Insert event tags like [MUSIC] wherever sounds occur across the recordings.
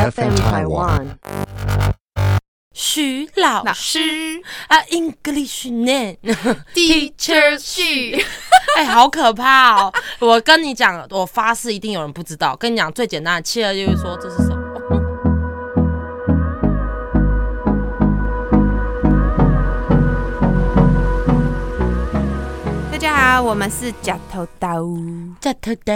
FM Taiwan。徐老老师师啊，English name [LAUGHS] Teacher 旭，[LAUGHS] 哎，好可怕哦！我跟你讲，我发誓一定有人不知道。跟你讲最简单的，切了就是说这是什么。大家好，我们是假头刀。假头头，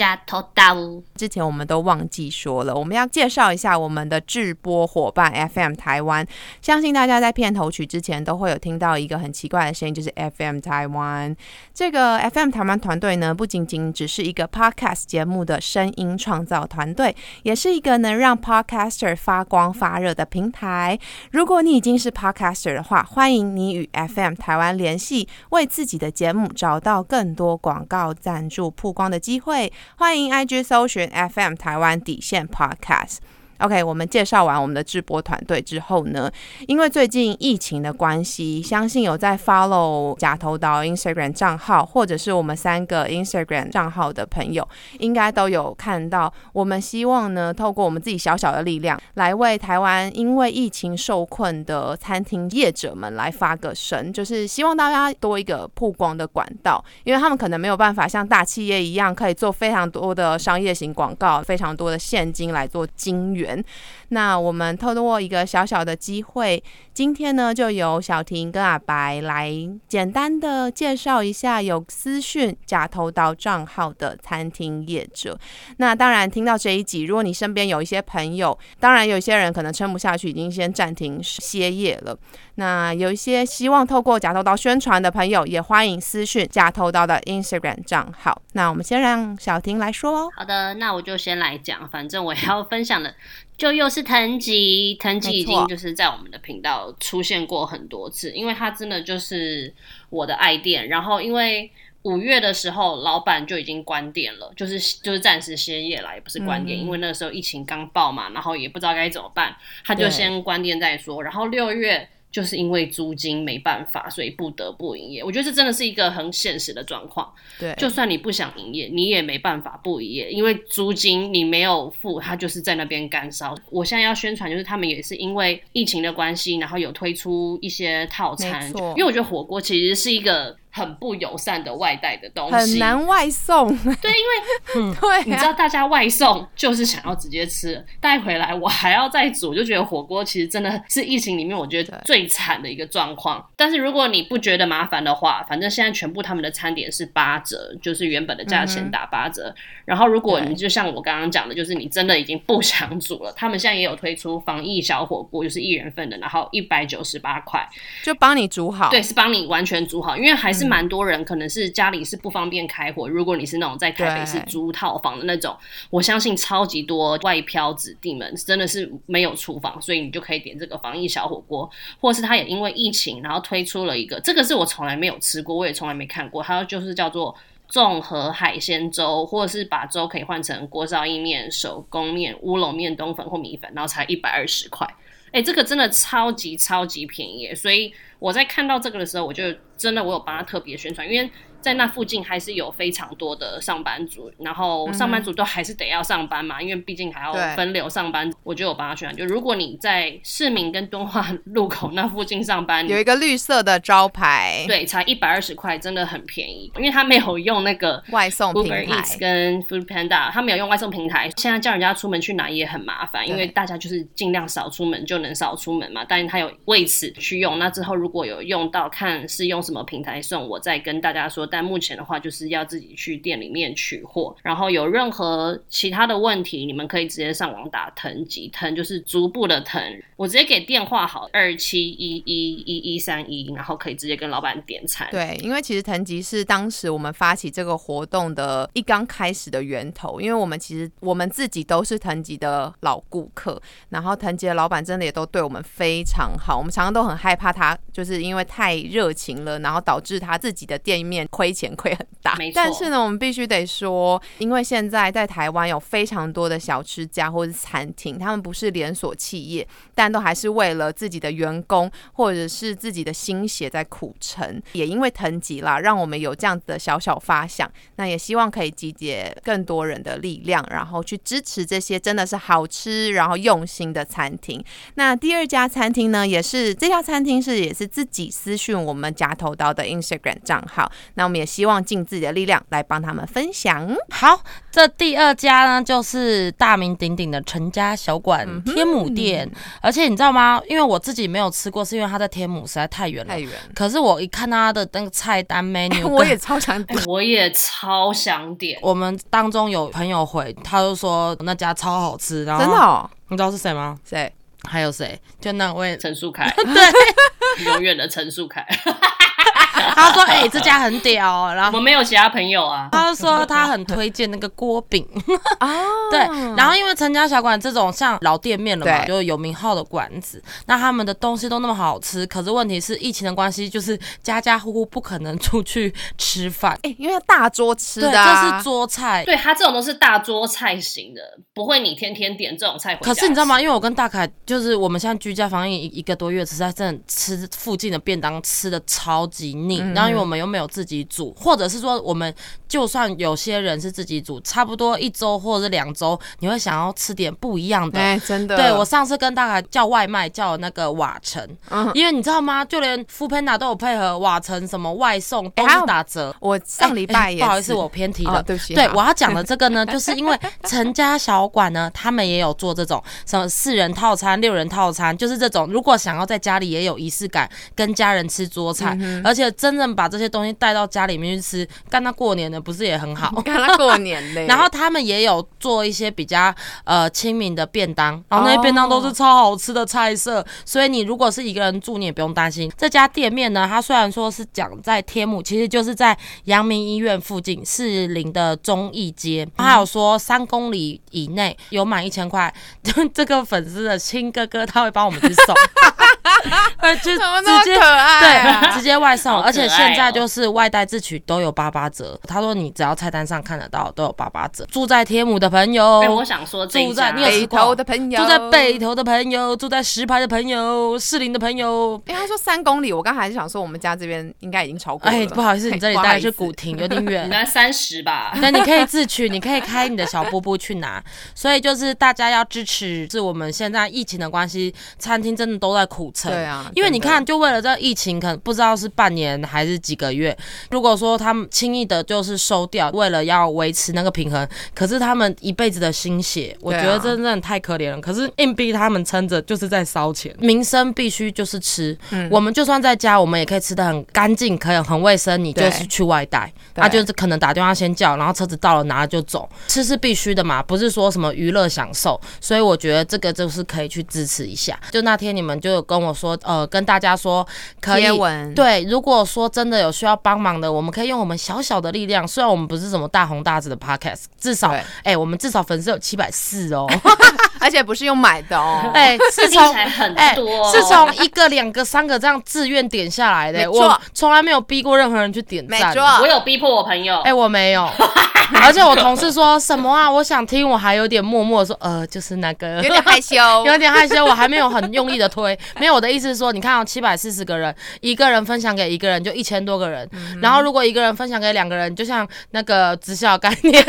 加头刀，之前我们都忘记说了，我们要介绍一下我们的制播伙伴 FM 台湾。相信大家在片头曲之前都会有听到一个很奇怪的声音，就是 FM 台湾。这个 FM 台湾团队呢，不仅仅只是一个 Podcast 节目的声音创造团队，也是一个能让 Podcaster 发光发热的平台。如果你已经是 Podcaster 的话，欢迎你与 FM 台湾联系，为自己的节目找到更多广告赞助曝光的机会。欢迎 IG 搜寻 FM 台湾底线 Podcast。OK，我们介绍完我们的直播团队之后呢，因为最近疫情的关系，相信有在 follow 假头岛 Instagram 账号，或者是我们三个 Instagram 账号的朋友，应该都有看到。我们希望呢，透过我们自己小小的力量，来为台湾因为疫情受困的餐厅业者们来发个声，就是希望大家多一个曝光的管道，因为他们可能没有办法像大企业一样，可以做非常多的商业型广告，非常多的现金来做金源。那我们透过一个小小的机会，今天呢，就由小婷跟阿白来简单的介绍一下有私讯假投到账号的餐厅业者。那当然，听到这一集，如果你身边有一些朋友，当然有一些人可能撑不下去，已经先暂停歇业了。那有一些希望透过假偷刀宣传的朋友，也欢迎私讯假头刀的 Instagram 账号。那我们先让小婷来说哦。好的，那我就先来讲，反正我要分享的就又是藤吉，藤吉已经就是在我们的频道出现过很多次，因为它真的就是我的爱店。然后因为五月的时候，老板就已经关店了，就是就是暂时歇业了，也不是关店，嗯因为那个时候疫情刚爆嘛，然后也不知道该怎么办，他就先关店再说。然后六月。就是因为租金没办法，所以不得不营业。我觉得这真的是一个很现实的状况。对，就算你不想营业，你也没办法不营业，因为租金你没有付，它就是在那边干烧。我现在要宣传，就是他们也是因为疫情的关系，然后有推出一些套餐因为我觉得火锅其实是一个很不友善的外带的东西，很难外送。[LAUGHS] 对，因为 [LAUGHS] 对、啊，你知道大家外送就是想要直接吃，带回来我还要再煮，就觉得火锅其实真的是疫情里面我觉得最惨的一个状况。但是如果你不觉得麻烦的话，反正现在全部他们的餐点是八折，就是原本的价钱打八折。然后如果你就像我刚刚讲的，就是你真的已经不想煮了，他们现在也有推出防疫小火锅，就是一人份的，然后一百九十八块。就帮你煮好。对，是帮你完全煮好，因为还是蛮多人可能是家里是不方便开火。如果你是那种在台北市租套房的那种，我相信超级多外漂子弟们真的是没有厨房，所以你就可以点这个防疫小火锅，或是他也因为疫情，然后推出了一个，这个是我从来没有吃过，我也从来没看过，它就是叫做。综合海鲜粥，或者是把粥可以换成锅烧意面、手工面、乌龙面、冬粉或米粉，然后才一百二十块。哎、这个真的超级超级便宜，所以我在看到这个的时候，我就真的我有帮他特别宣传，因为在那附近还是有非常多的上班族，然后上班族都还是得要上班嘛，因为毕竟还要分流上班，我就有帮他宣传。就如果你在市民跟敦化路口那附近上班，有一个绿色的招牌，对才一百二十块，真的很便宜，因为他没有用那个外送平台跟 Food Panda，他没有用外送平台。现在叫人家出门去拿也很麻烦，因为大家就是尽量少出门就能少出门嘛。但是他有为此去用，那之后如果有用到，看是用什么平台送，我再跟大家说。但目前的话，就是要自己去店里面取货。然后有任何其他的问题，你们可以直接上网打藤吉藤，就是足部的藤。我直接给电话好，二七一一一一三一，然后可以直接跟老板点餐。对，因为其实藤吉是当时我们发起这个活动的一刚开始的源头，因为我们其实我们自己都是藤吉的老顾客，然后藤吉的老板真的也都对我们非常好，我们常常都很害怕他就就是因为太热情了，然后导致他自己的店面亏钱亏很大。没错但是呢，我们必须得说，因为现在在台湾有非常多的小吃家或者是餐厅，他们不是连锁企业，但都还是为了自己的员工或者是自己的心血在苦撑。也因为腾吉啦，让我们有这样子的小小发想，那也希望可以集结更多人的力量，然后去支持这些真的是好吃然后用心的餐厅。那第二家餐厅呢，也是这家餐厅是也是自己私讯我们夹头刀的 Instagram 账号，那我们也希望尽自己的力量来帮他们分享。好，这第二家呢，就是大名鼎鼎的陈家小馆嗯天母店，而且你知道吗？因为我自己没有吃过，是因为它在天母实在太远了太。远，可是我一看它的那个菜单 menu，[LAUGHS] 我也超想点 [LAUGHS] 我也超想点，我们当中有朋友回，他就说那家超好吃，然后真的哦，你知道是谁吗？谁？还有谁？就那位，陈树凯，[LAUGHS] 对，永远的陈树凯。他说哎、这家很屌，然我后我没有其他朋友啊，他说他很推荐那个锅饼，啊，[LAUGHS] 对，然后因为陈家小馆这种像老店面了嘛，就有名号的馆子，那他们的东西都那么好吃，可是问题是疫情的关系，就是家家户户不可能出去吃饭，哎、因为要大桌吃，的、啊，就是桌菜。对他这种都是大桌菜型的，不会你天天点这种菜可是你知道吗？因为我跟大凯就是我们现在居家防疫一一个多月，实在真的吃附近的便当吃的超级腻。然后因为我们又没有自己煮，或者是说我们就算有些人是自己煮，差不多一周或者是两周，你会想要吃点不一样的。哎、真的，对我上次跟大家叫外卖叫那个瓦城，嗯因为你知道吗？就连 f o o Panda 都有配合瓦城什么外送都是打折。我上礼拜也、哎不好意思，我偏题了。哦对不起对我要讲的这个呢，就是因为陈家小馆呢，他们也有做这种什么四人套餐、六人套餐，就是这种如果想要在家里也有仪式感，跟家人吃桌菜，嗯而且真正把这些东西带到家里面去吃，干到过年的不是也很好？[LAUGHS] 干他过年嘞，然后他们也有做一些比较呃亲民的便当，然后那些哦便当都是超好吃的菜色，所以你如果是一个人住，你也不用担心。这家店面呢，它虽然说是讲在天母，其实就是在阳明医院附近士林的中义街，还有说三公里以内有满一千块，这个粉丝的亲哥哥他会帮我们去送，[LAUGHS] [LAUGHS] 呃，就怎么那么直接可爱、啊？对，直接外送，而且现在就是外带自取都有八八折。他说你只要菜单上看得到都有八八折。住在天母的朋友哎，，我想说住在你有北头的朋友，住在北头的朋友，住在石牌的朋友，士林的朋友。因为他说三公里，我刚才还是想说我们家这边应该已经超过了。哎，不好意思，你这里大概是古亭，有点你远。[LAUGHS] 在三十吧？那你可以自取，你可以开你的小波波去拿。所以就是大家要支持，是我们现在疫情的关系，餐厅真的都在苦撑。对啊因为你看，就为了这疫情，可能不知道是半年还是几个月。如果说他们轻易的就是收掉，为了要维持那个平衡，可是他们一辈子的心血，我觉得真的太可怜了。可是硬逼他们撑着，就是在烧钱。民生必须就是吃，嗯我们就算在家，我们也可以吃的很干净，可以很卫生。你就是去外带，他啊，就是可能打电话先叫，然后车子到了拿了就走。吃是必须的嘛，不是说什么娱乐享受。所以我觉得这个就是可以去支持一下。就那天你们就有跟我说，呃，跟大家说可以，对，如果说真的有需要帮忙的，我们可以用我们小小的力量。虽然我们不是什么大红大紫的 podcast，至少对哎、我们至少粉丝有七百四哦，[LAUGHS] 而且不是用买的哦。[LAUGHS] 哎、是从来很哎、多，是从一个、两个、三个这样自愿点下来的、我从来没有逼过任何人去点赞。没错我有逼迫我朋友哎、，我没有，[LAUGHS] [LAUGHS] 而且我同事说什么啊？我想听，我还有点默默地说，呃，就是那个 [LAUGHS] 有点害羞，[LAUGHS] 有点害羞，我还没有很用力的推。没有，我的意思是说，你看哦，七百四十个人，一个人分享给一个人就一千多个人，嗯然后如果一个人分享给两个人，就像那个直销概念，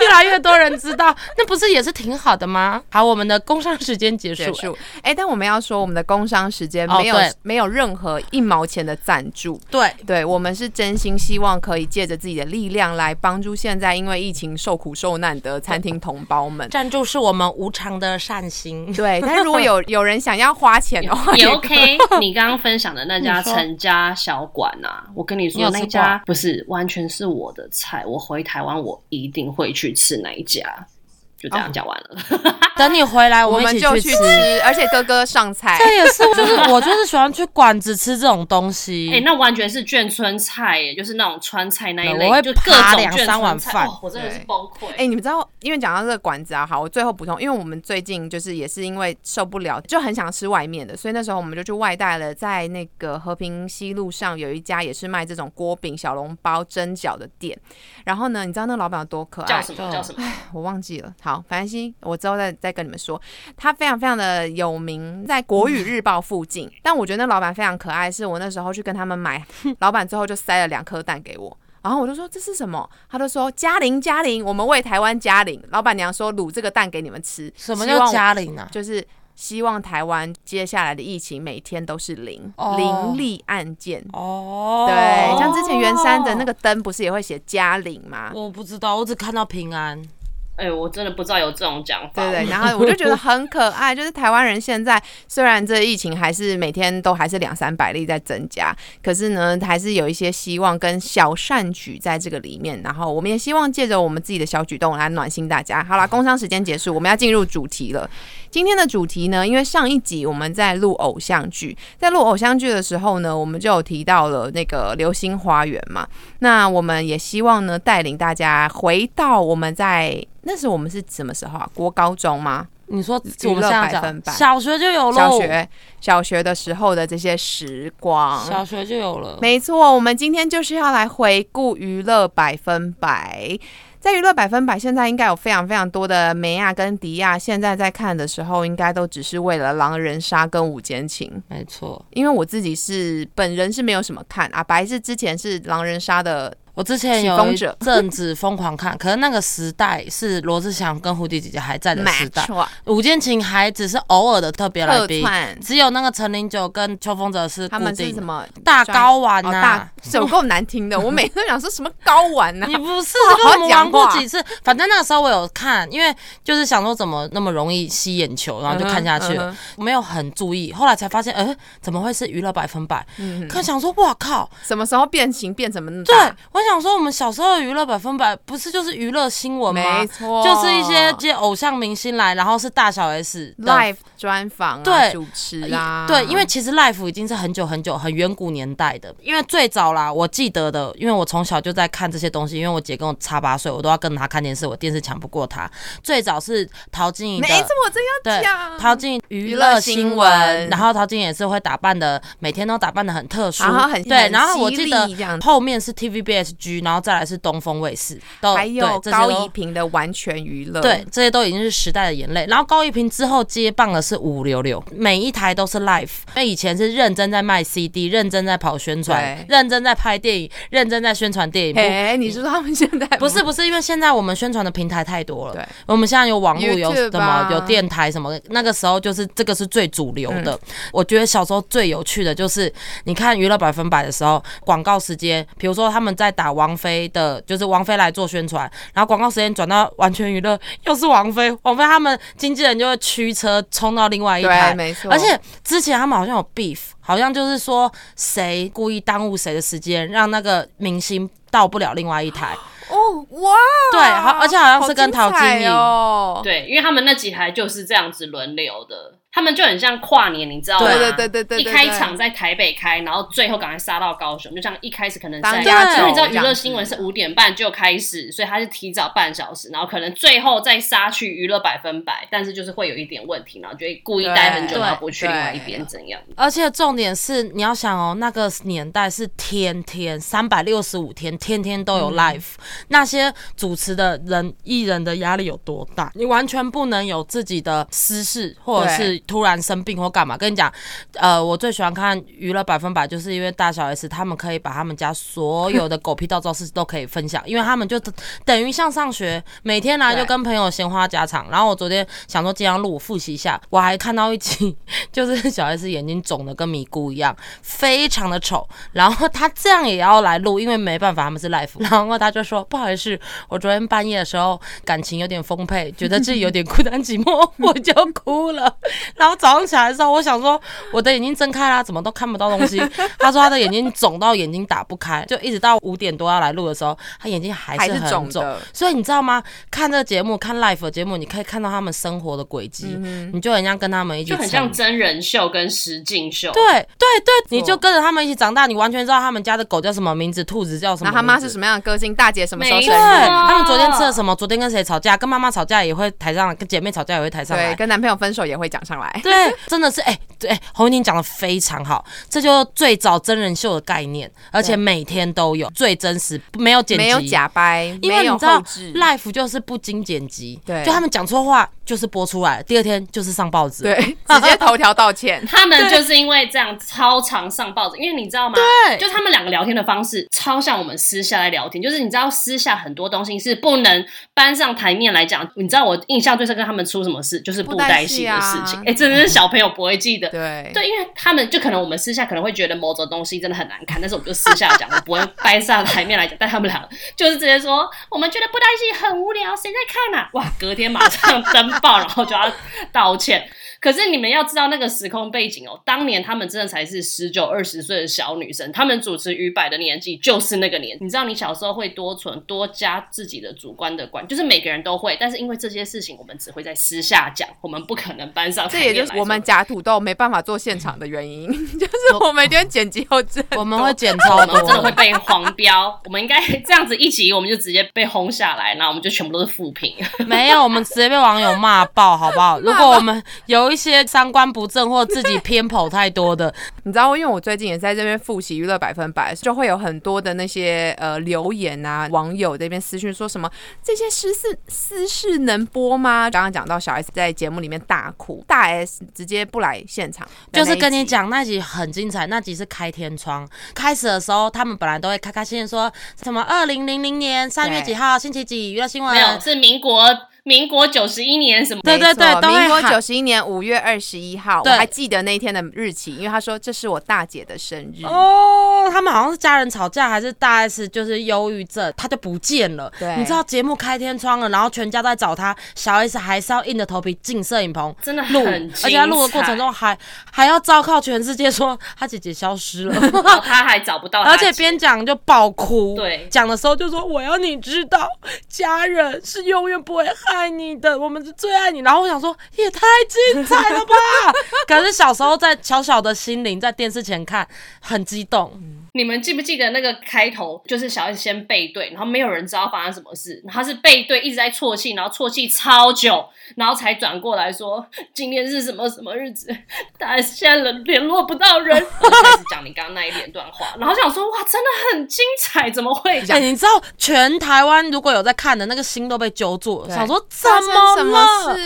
越来越多人知道，那不是也是挺好的吗？好，我们的工商时间结束。结束。哎、但我们要说，我们的工商时间哦没有、对没有任何一毛钱的赞助。对，对我们是真心希望可以借着自己的力量来帮助现在因为疫情受苦受难的餐厅同胞们。[LAUGHS] 赞助是我们无偿的善心。对，但是如果有 [LAUGHS] 有人想要花钱的话，也 OK。[LAUGHS] 你刚刚分享的那家陈家小馆啊，我跟你说，那家不是完全是我的菜，我回台湾我一定会去吃那一家。就这样讲完了。[LAUGHS] 等你回来，我们就去去吃。而且哥哥上菜。这也是，就是 [LAUGHS] 我就是喜欢去馆子吃这种东西。哎、那完全是眷村菜耶，就是那种川菜那一类，我会就各两三碗饭哦我真的是崩溃。哎、你们知道，因为讲到这个馆子啊，好，我最后补充，因为我们最近就是也是因为受不了，就很想吃外面的，所以那时候我们就去外带了，在那个和平西路上有一家也是卖这种锅饼、小笼包、蒸饺的店。然后呢，你知道那个老板有多可爱？叫什么叫什么？我忘记了。好，反正西我之后再再跟你们说。他非常非常的有名，在国语日报附近。[LAUGHS] 但我觉得那老板非常可爱，是我那时候去跟他们买，老板最后就塞了两颗蛋给我。然后我就说这是什么？他就说嘉玲嘉玲，我们为台湾嘉玲。老板娘说卤这个蛋给你们吃，什么叫嘉玲啊？就是希望台湾接下来的疫情每天都是零、哦零例案件。哦，对，像之前圆山的那个灯不是也会写嘉玲吗？我不知道，我只看到平安。哎、我真的不知道有这种讲法。对对，然后我就觉得很可爱，就是台湾人现在虽然这疫情还是每天都还是两三百例在增加，可是呢，还是有一些希望跟小善举在这个里面。然后我们也希望借着我们自己的小举动来暖心大家。好啦，工商时间结束，我们要进入主题了。今天的主题呢，因为上一集我们在录偶像剧，在录偶像剧的时候呢，我们就有提到了那个《流星花园》嘛。那我们也希望呢，带领大家回到我们在那时候我们是什么时候啊？国高中吗？你说娱乐百分百小学就有了，小学小学的时候的这些时光。小学就有了。没错，我们今天就是要来回顾娱乐百分百。在娱乐百分百，现在应该有非常非常多的梅亚跟迪亚，现在在看的时候，应该都只是为了狼人杀跟午间情。没错，因为我自己是本人是没有什么看啊，白是之前是狼人杀的，我之前有一 [LAUGHS] 阵子疯狂看，可是那个时代是罗志祥跟蝴蝶姐姐还在的时代，错，吴建琴还只是偶尔的特别来客宾，串，只有那个陈零九跟邱风泽是他固定们是什么大睾丸呐、哦大，有够难听的，[LAUGHS] 我每次都想说什么睾丸呐、你不是 [LAUGHS] 跟我们玩过几次？反正那个时候我有看，因为就是想说怎么那么容易吸眼球，然后就看下去了。嗯没有很注意，后来才发现，哎、怎么会是娱乐百分百？嗯。可想说，哇靠！什么时候变形变成那么对大？，我想说，我们小时候的娱乐百分百不是就是娱乐新闻吗？没？错，就是一些这些偶像明星来，然后是大小 S 的 live 专访啊，对主持啊，对，因为其实 Life 已经是很久很久很远古年代的，因为最早啦，我记得的，因为我从小就在看这些东西，因为我姐跟我差八岁，我都要跟她看电视，我电视抢不过她。最早是陶晶莹的，没错，我真要对讲，陶晶莹娱娱乐乐新新闻。闻，然后陶晶莹也是会打扮的，每天都打扮的很特殊，然后很。对，然后我记得后面是 TVBSG，然后再来是东风卫视，都还有高一平的完全娱乐，对，这些都已经是时代的眼泪。然后高一平之后接棒的是五六六，每一台都是 live。那以前是认真在卖 CD，认真在跑宣传，认真在拍电影，认真在宣传电影。不哎，你是说他们现在不是不是，因为现在我们宣传的平台太多了。对，我们现在有网络，有什么啊有电台什么。那个时候就是这个是最主流的。我觉得小时候最有趣的就是，你看娱乐百分百的时候，广告时间，比如说他们在打王菲的，就是王菲来做宣传，然后广告时间转到完全娱乐，又是王菲，王菲他们经纪人就会驱车冲到另外一，台。没错，而且之前他们好像有 beef，好像就是说谁故意耽误谁的时间，让那个明星到不了另外一台。哦哇，对好而且好像是跟陶晶莹哦，对，因为他们那几台就是这样子轮流的，他们就很像跨年，你知道吗？对对对对对，一开场在台北开，然后最后赶快杀到高雄，就像一开始可能在，因为你知道娱乐新闻是五点半就开始，所以他是提早半小时，然后可能最后再杀去娱乐百分百，但是就是会有一点问题，然后就会故意待很久，对然后不去另外一边怎样？而且重点是，你要想哦，那个年代是天天三百六十五天，天天都嗯有 live，、那些主持的人艺人的压力有多大？你完全不能有自己的私事，或者是突然生病或干嘛。跟你讲，呃，我最喜欢看娱乐百分百，就是因为大小 S 他们可以把他们家所有的狗屁倒灶事都可以分享，因为他们就等于像上学，每天来就跟朋友闲话家常。然后我昨天想说今天录，我复习一下，我还看到一集，就是小 S 眼睛肿的跟迷菇一样，非常的丑。然后他这样也要来录，因为没办法他们是 live。[LAUGHS] 然后他就说不好意思，我昨天半夜的时候感情有点丰沛，觉得自己有点孤单寂寞，我就哭了。然后早上起来的时候，我想说我的眼睛睁开啦，怎么都看不到东西。他说他的眼睛肿到眼睛打不开，就一直到五点多要来录的时候，他眼睛还还是是很肿。肿，所以你知道吗？看这个节目，看 Life 的节目，你可以看到他们生活的轨迹，你就很像跟他们一起就很像真人秀跟实境秀。对对对，你就跟着他们一起长大，你完全知道他们家的狗叫什么名字，兔子叫什么他妈是什么样的个性，大姐什么时候对，日？他们昨天吃了什么？昨天跟谁吵架？跟妈妈吵架也会台上来，跟姐妹吵架也会台上对，来。跟男朋友分手也会讲上来。对，[LAUGHS] 真的是哎，对，哎洪婷讲的非常好，这就最早真人秀的概念，而且每天都有，最真实，没有剪辑，没有假掰，因没有为你知道，，life 就是不经剪辑，对。就他们讲错话就是播出来，第二天就是上报纸，对，[LAUGHS] 直接头条道歉。[LAUGHS] 他们就是因为这样超常上报纸，因为你知道吗？对。就他们两个聊天的方式超像我们私下来聊天，就是你知道私下很多东西是不能搬上台面来讲。你知道我印象最深跟，他们出什么事就是布袋戏的事情哎、真的是小朋友不会记得。对对，因为他们就可能我们私下可能会觉得某种东西真的很难看，但是我们就私下讲，我不会搬上台面来讲。但他们俩就是直接说，我们觉得布袋戏很无聊，谁在看啊？哇，隔天马上 [LAUGHS] 登报，然后就要道歉。可是你们要知道那个时空背景哦，当年他们真的才是十九二十岁的小女生，他们主持于百的年纪就是那个年。你知道，你小时候会多存多加自己的主观的观，就是每个人都会，但是因为这些事情我们只会在私下讲，我们不可能搬上这也。就是我们假土豆没办法做现场的原因，[LAUGHS] 就是我们一定剪辑后置，[LAUGHS] 我们会剪超我们真的会。被黄标，我们应该这样子一集，我们就直接被轰下来，然后我们就全部都是负评。没有，我们直接被网友骂爆，好不好？[LAUGHS] 如果我们有一些三观不正或自己偏颇太多的，[LAUGHS] 你知道，因为我最近也在这边复习娱乐百分百，就会有很多的那些呃留言啊，网友这边私讯说什么这些私事私事能播吗？刚刚讲到小 S 在节目里面大哭，大 S 直接不来现场，就是跟你讲那集很精彩，那集是开天窗。开始的时候，他们本来都会开开心心说什么二零零零年三月几号星期几？娱乐新闻。没，有，是民国民国九十一年什么？对对对民国九十一年五月二十一号，我对还记得那一天的日期，因为他说这是我大姐的生日。哦，他们好像是家人吵架，还是大 S 就是忧郁症，他就不见了。对你知道节目开天窗了，然后全家都在找他，小 S 还是要硬着头皮进摄影棚真的录，很而且他录的过程中还还要昭告全世界说他姐姐消失了。然 [LAUGHS] 后他还找不到，而且边讲就爆哭，对讲的时候就说我要你知道，家人是永远不会害爱你的，我们是最爱你。然后我想说也太精彩了吧！[LAUGHS] 可是小时候在小小的心灵在电视前看很激动，你们记不记得那个开头就是小 S 先背对，然后没有人知道发生什么事，然后他是背对一直在啜泣，然后啜泣超久，然后才转过来说今天是什么什么日子，但现在联联络不到人，然后开始讲你刚刚那一连段话，然后想说哇真的很精彩，怎么会？哎、你知道全台湾如果有在看的那个心都被揪住了，想说怎么了？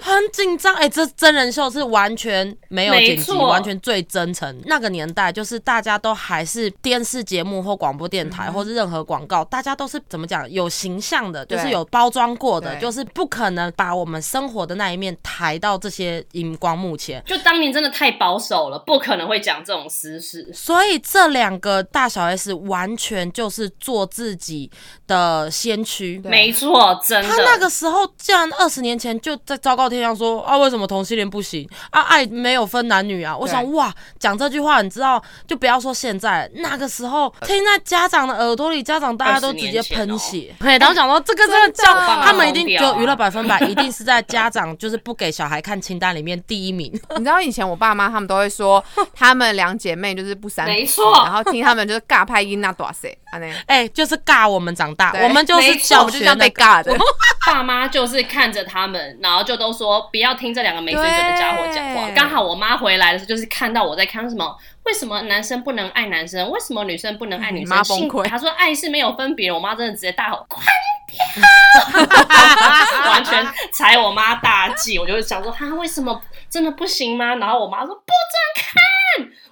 很紧张，哎、这真人秀是完全没有没剪辑，完全最真诚。那个年代，就是大家都还是电视节目或广播电嗯台，或是任何广告，大家都是怎么讲，有形象的，就是有包装过的，就是不可能把我们生活的那一面抬到这些荧光幕前。就当年真的太保守了，不可能会讲这种私事。所以这两个大小 S 完全就是做自己的先驱。没错，真的。他那个时候，竟然二十年前就在昭告天下说啊，为什么同性恋不行啊？爱没有分男女啊！我想哇，讲这句话，你知道，就不要说现在，那个时候听在家长的耳朵里，家长大家都直接喷血。对，然后讲说这个真的叫他们一定就娱乐百分百，一定是在家长就是不给小孩看清单里面第一名。你知道以前我爸妈他们都会说，他们两姐妹就是不三 [LAUGHS] 没错然后听他们就是尬拍音那多塞，啊那哎、就是尬我们长大，我们就是小学们就这样被尬的。[LAUGHS] 爸妈就是看着他们，然后就都说不要听这两个没水准的家伙讲话。刚好我妈回来的时候，就是看到我在看什么，为什么男生不能爱男生，为什么女生不能爱女生？崩溃她说爱是没有分别，我妈真的直接大吼关掉，完全踩我妈大忌。我就想说，哈，为什么真的不行吗？然后我妈说不准看，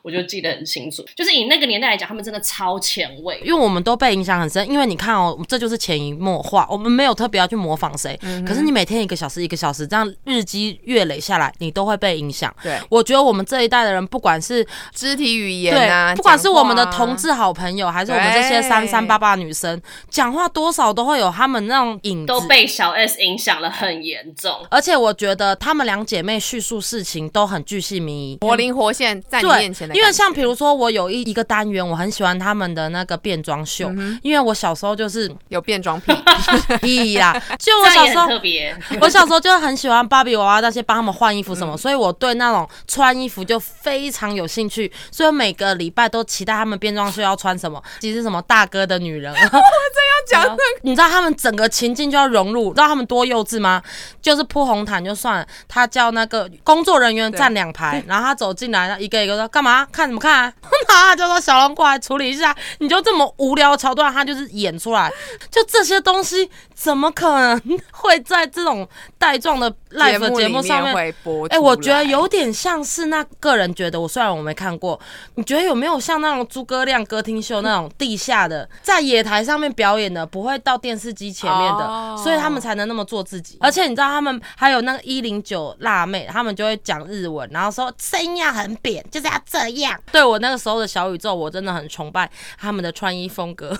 我就记得很清楚。就是以那个年代来讲，他们真的超前卫。因为我们都被影响很深，因为你看哦，这就是潜移默化，我们没有特别要去模仿谁，嗯可是你每天一个小时一个小时这样日积月累下来，你都会被影响。对，我觉得我们这一代的人，不管是肢体语言对，啊，不管是我们的同志好朋友，还是我们这些三三八八女生，讲话多少都会有他们那种影子。都被小 S 影响了很严重，而且我觉得她们两姐妹叙述事情都很巨细靡遗，活灵活现在你对面前的，因为像比如说，我有一一个单元，我很喜欢他们的那个变装秀，嗯因为我小时候就是有变装癖，[LAUGHS] 屁啦，就我小时候特别。[LAUGHS] 我小时候就很喜欢芭比娃娃那些帮他们换衣服嗯什么，所以我对那种穿衣服就非常有兴趣，所以每个礼拜都期待他们变装秀要穿什么，其实什么大哥的女人，[LAUGHS] 讲的。你知道他们整个情境就要融入，你知道他们多幼稚吗？就是铺红毯就算了，他叫那个工作人员站两排，然后他走进来，一个一个说干嘛？看什么看、啊？他就说小龙过来处理一下，你就这么无聊的桥段，他就是演出来，就这些东西怎么可能会在这种带状的 live 的节目上面？哎、我觉得有点像是那个人觉得，我虽然我没看过，你觉得有没有像那种诸葛亮歌厅秀那种地下的，在野台上面表演的，不会到电视机前面的，哦所以他们才能那么做自己。而且你知道他们还有那个一零九辣妹，他们就会讲日文，然后说声音要很扁，就是要这样。对我那个时候的小宇宙，我真的很崇拜他们的穿衣风格。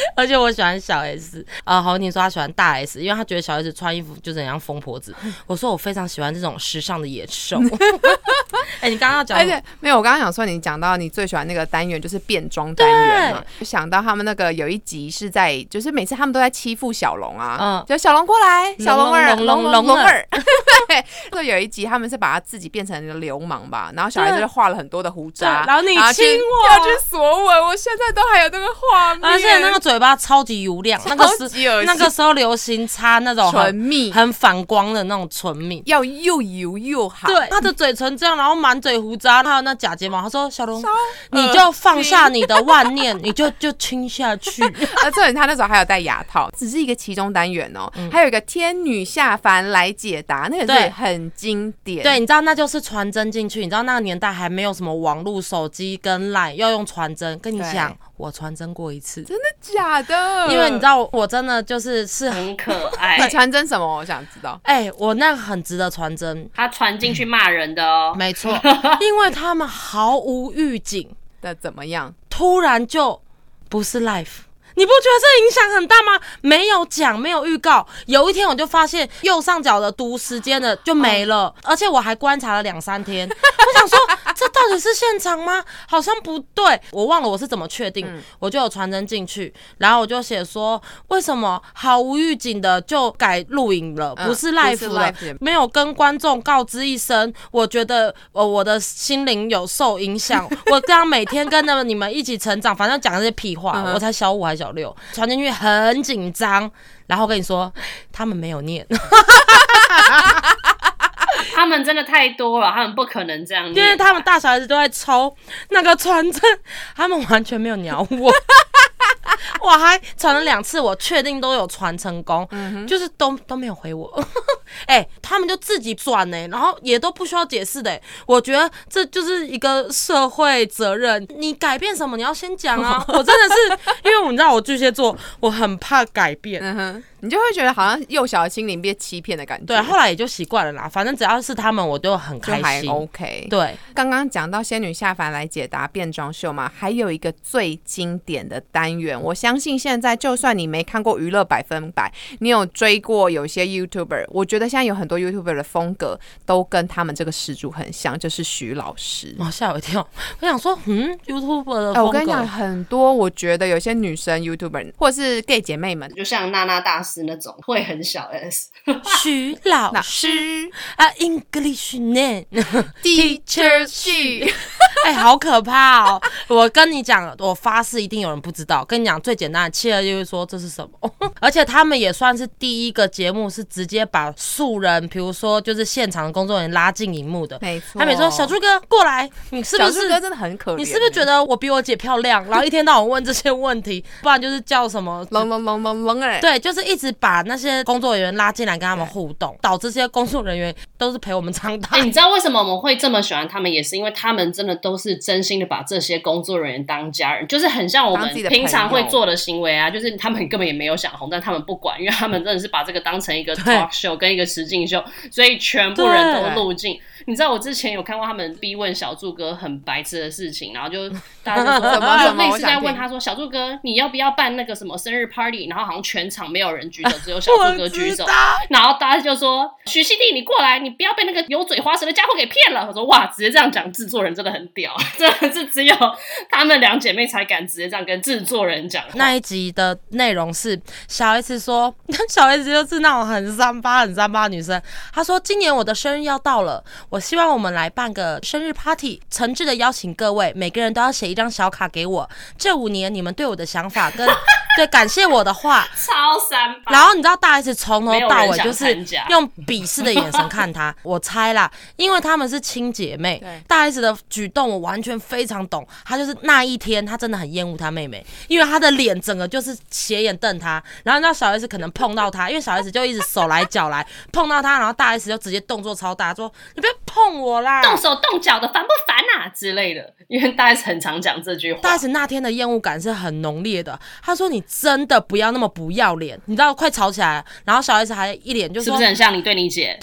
[LAUGHS] 而且我喜欢小 S 啊，郝文婷说她喜欢大 S，因为她觉得小 S 穿衣服就是很像疯婆子。我说我非常喜欢这种时尚的野兽。[LAUGHS] 哎、你刚刚要讲而且没有，我刚刚想说，你讲到你最喜欢那个单元就是变装单元嘛，就想到他们那个有一集是在，就是每次他们都在欺负小龙啊，嗯。就小龙过来，小龙儿，龙龙龙 [LAUGHS] 对，就有一集他们是把他自己变成流氓吧，然后小孩子就画了很多的胡渣，然后你去亲我。要去索吻，我现在都还有那个画面，而且那个嘴巴超级油亮，那个超级恶心是那个时候流行擦那种唇很蜜很反光的那种唇蜜。要又油又好，对，他的嘴唇这样，然后满嘴胡渣，还有那假睫毛。他说：“小龙，你就放下你的万念，[LAUGHS] 你就就亲下去。[LAUGHS] 而且他那时候还有戴牙套，只是一个其中单元哦，还有一个天女下凡来解答，那个是对很经典。对，你知道那就是传真进去，你知道那个年代还没有什么网络、手机跟 Line，要用传真。跟你讲，我传真过一次，真的假的，因为你知道我真的就是是，很可爱 [LAUGHS] 你爱，传真什么？我想知道。哎、我那个很值得传真，他传进去骂人的哦。没错，[LAUGHS] 因为他们毫无预警，的怎么样？突然就不是 life。你不觉得这影响很大吗？没有讲，没有预告。有一天我就发现右上角的读时间的就没了，而且我还观察了两三天。我想说，这到底是现场吗？好像不对，我忘了我是怎么确定。我就有传真进去，然后我就写说，为什么毫无预警的就改录影了，嗯不是不 live 了，没有跟观众告知一声。我觉得呃我的心灵有受影响，[LAUGHS] 我这样每天跟着你们一起成长，反正讲这些屁话，嗯我才小五还小六，传进去很紧张。然后跟你说，他们没有念，[LAUGHS] 他们真的太多了，他们不可能这样念。因为他们大小孩子都在抽那个传真，他们完全没有鸟我。[LAUGHS] 我还传了两次，我确定都有传成功，嗯就是都都没有回我。[LAUGHS] 哎、他们就自己转呢、然后也都不需要解释的、欸。我觉得这就是一个社会责任，你改变什么你要先讲啊。[LAUGHS] 我真的是，因为你知道我巨蟹座，我很怕改变。你就会觉得好像幼小的心灵被欺骗的感觉。对，后来也就习惯了啦。反正只要是他们，我就很开心。OK。对，刚刚讲到仙女下凡来解答变装秀嘛，还有一个最经典的单元，我相信现在就算你没看过娱乐百分百，你有追过有些 YouTuber，我觉得现在有很多 YouTuber 的风格都跟他们这个始祖很像，就是徐老师。哇，吓我一跳！我想说，嗯，YouTube 的哎、风格，我跟你讲，很多我觉得有些女生 YouTuber 或是 gay 姐妹们，就像娜娜大师那种，会很小 S，徐老老师师啊，English name Teacher [LAUGHS] 哎、好可怕哦！我跟你讲，我发誓一定有人不知道。跟你讲，最简单的，企鹅就是说这是什么，[LAUGHS] 而且他们也算是第一个节目是直接把素人，比如说就是现场的工作人员拉进荧幕的。没错，他们也说：“小猪哥过来，你是不是小猪哥真的很可怜，你是不是觉得我比我姐漂亮？然后一天到晚问这些问题，不然就是叫什么龙龙龙龙龙哎？对，就是一直把那些工作人员拉进来跟他们互动，导致这些工作人员都是陪我们长大哎、。你知道为什么我们会这么喜欢他们？也是因为他们真的都是真心的把这些工作人员当家人，就是很像我们平常会做的行为啊，就是他们根本也没有想红，但他们不管，因为他们真的是把这个当成一个 talk show 跟一个实境秀，所以全部人都入镜。你知道我之前有看过他们逼问小柱哥很白痴的事情，然后就大家就说 [LAUGHS] 怎么就怎么类似在问他说：“小柱哥，你要不要办那个什么生日 party？” 然后好像全场没有人举手，只有小 [LAUGHS] 柱哥举手。然后大家就说：“徐熙娣，你过来，你不要被那个油嘴滑舌的家伙给骗了。”我说：“哇，直接这样讲，制作人真的很屌，[LAUGHS] 真的是只有她们两姐妹才敢直接这样跟制作人讲。”那一集的内容是小 S 说，[LAUGHS] 小 S 就是那种很三八、很三八女生。她说：“今年我的生日要到了，我希望我们来办个生日 party，诚挚的邀请各位，每个人都要写一张小卡给我。这五年你们对我的想法跟对感谢我的话。[LAUGHS] ”超三八，然后你知道大 S 从头到尾就是用鄙视的眼神看他，[LAUGHS] 我猜啦，因为他们是亲姐妹对，大 S 的举动我完全非常懂。她就是那一天，她真的很厌恶她妹妹，因为她的脸整个就是斜眼瞪她。然后你知道小 S 可能碰到她，[LAUGHS] 因为小 S 就一直手来脚来碰到她，然后大 S 就直接动作超大，说你不要碰我啦。动手动脚的烦不烦啊之类的，因为大 S 很常讲这句话。大 S 那天的厌恶感是很浓烈的，她说你真的不要那么不要脸，你知道快吵起来了，然后小 S 还一脸就是说不是很像你对你姐？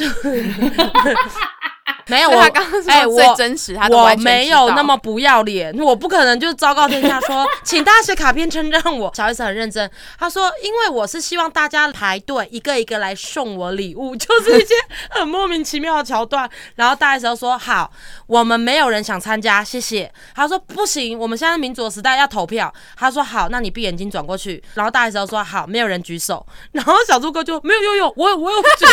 [LAUGHS] 没有我他刚刚说哎最我真实他都我没有那么不要脸，我不可能就昭告天下说，[LAUGHS] 请大家写卡片称赞我。小 S 很认真，他说，因为我是希望大家排队一个一个来送我礼物，就是一些很莫名其妙的桥段。[LAUGHS] 然后大 S 就说好，我们没有人想参加，谢谢。他说不行，我们现在民主的时代要投票。他说好，那你闭眼睛转过去。然后大 S 就说好，没有人举手。然后小猪哥就没有有有，我有我有举。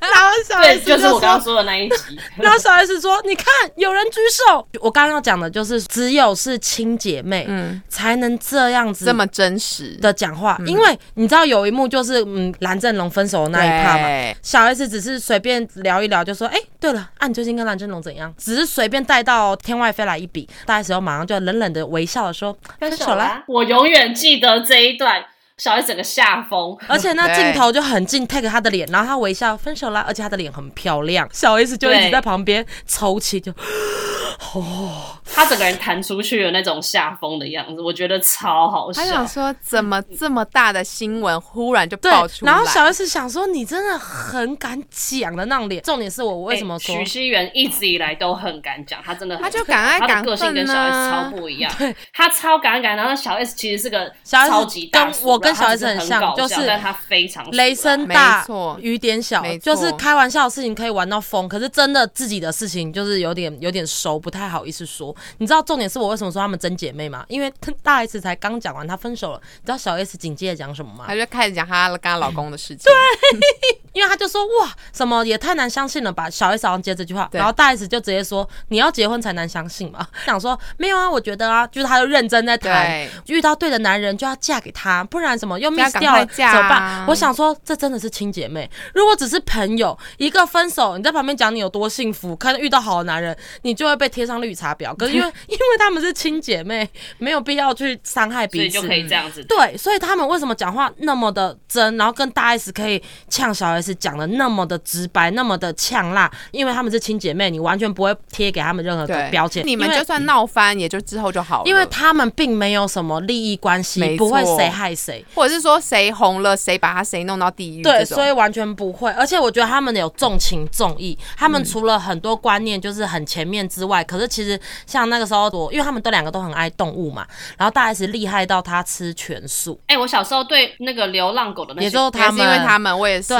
然后小 S 对，就是我刚刚说的那一集。然后小 S 说：“你看，有人举手。”我刚刚要讲的就是，只有是亲姐妹，嗯才能这样子这么真实的讲话。因为你知道有一幕就是，嗯，蓝正龙分手的那一趴嘛。小 S 只是随便聊一聊，就说：“哎、对了，啊，你最近跟蓝正龙怎样？”只是随便带到天外飞来一笔，大 S 又马上就冷冷的微笑的说：“分手啦。”我永远记得这一段，小 S 整个下风。而且那镜头就很近，take 他的脸，然后他微笑分手啦，而且他的脸很漂亮，小 S 就一直在旁边抽泣，就 [GASPS] 他整个人弹出去的那种下风的样子，我觉得超好笑他。想说，怎么这么大的新闻忽然就爆，出来？然后小 S 想说你真的很敢讲的那种脸，重点是我我为什么说、哎许熙媛一直以来都很敢讲，她真的很他就敢爱他的敢个性跟小 S 超不一样。她超敢爱敢恨，然后小 S 其实是个超级跟我跟小 S 很像就是但他非常雷声大，雨点小就是开玩笑的事情可以玩到疯，可是真的自己的事情就是有点有点熟，不太好意思说。你知道重点是我为什么说她们真姐妹吗？因为大 S 才刚讲完她分手了，你知道小 S 紧接着讲什么吗她？就开始讲她跟她老公的事情。对 [LAUGHS] 因为她就说哇，什么也太难相信了吧。小 S 好像接这句话，然后大 S 就直接说你要结婚才难相信嘛。[LAUGHS] 想说没有啊，我觉得啊，就是她就认真在谈，遇到对的男人就要嫁给他，不然什么又 miss 掉怎么办？我想说这真的是亲姐妹。如果只是朋友，一个分手你在旁边讲你有多幸福，看遇到好的男人，你就会被贴上绿茶婊。可是因为 [LAUGHS] 因为他们是亲姐妹，没有必要去伤害彼此所以就可。以这样子。对，所以他们为什么讲话那么的真，然后跟大 S 可以呛小 S 讲的那么的直白，那么的呛辣？因为他们是亲姐妹，你完全不会贴给他们任何的，标签。你们就算闹翻，也就之后就好了。因为他们并没有什么利益关系，没不会谁害谁。或者是说谁红了，谁把他谁弄到地狱。对，所以完全不会。而且我觉得他们有重情重义，他嗯们除了很多观念就是很前面之外，可是其实像那个时候我，因为他们都两个都很爱动物嘛，然后大 S 厉害到她吃全素，哎、我小时候对那个流浪狗的那些也就是他们，因为他们，我也是。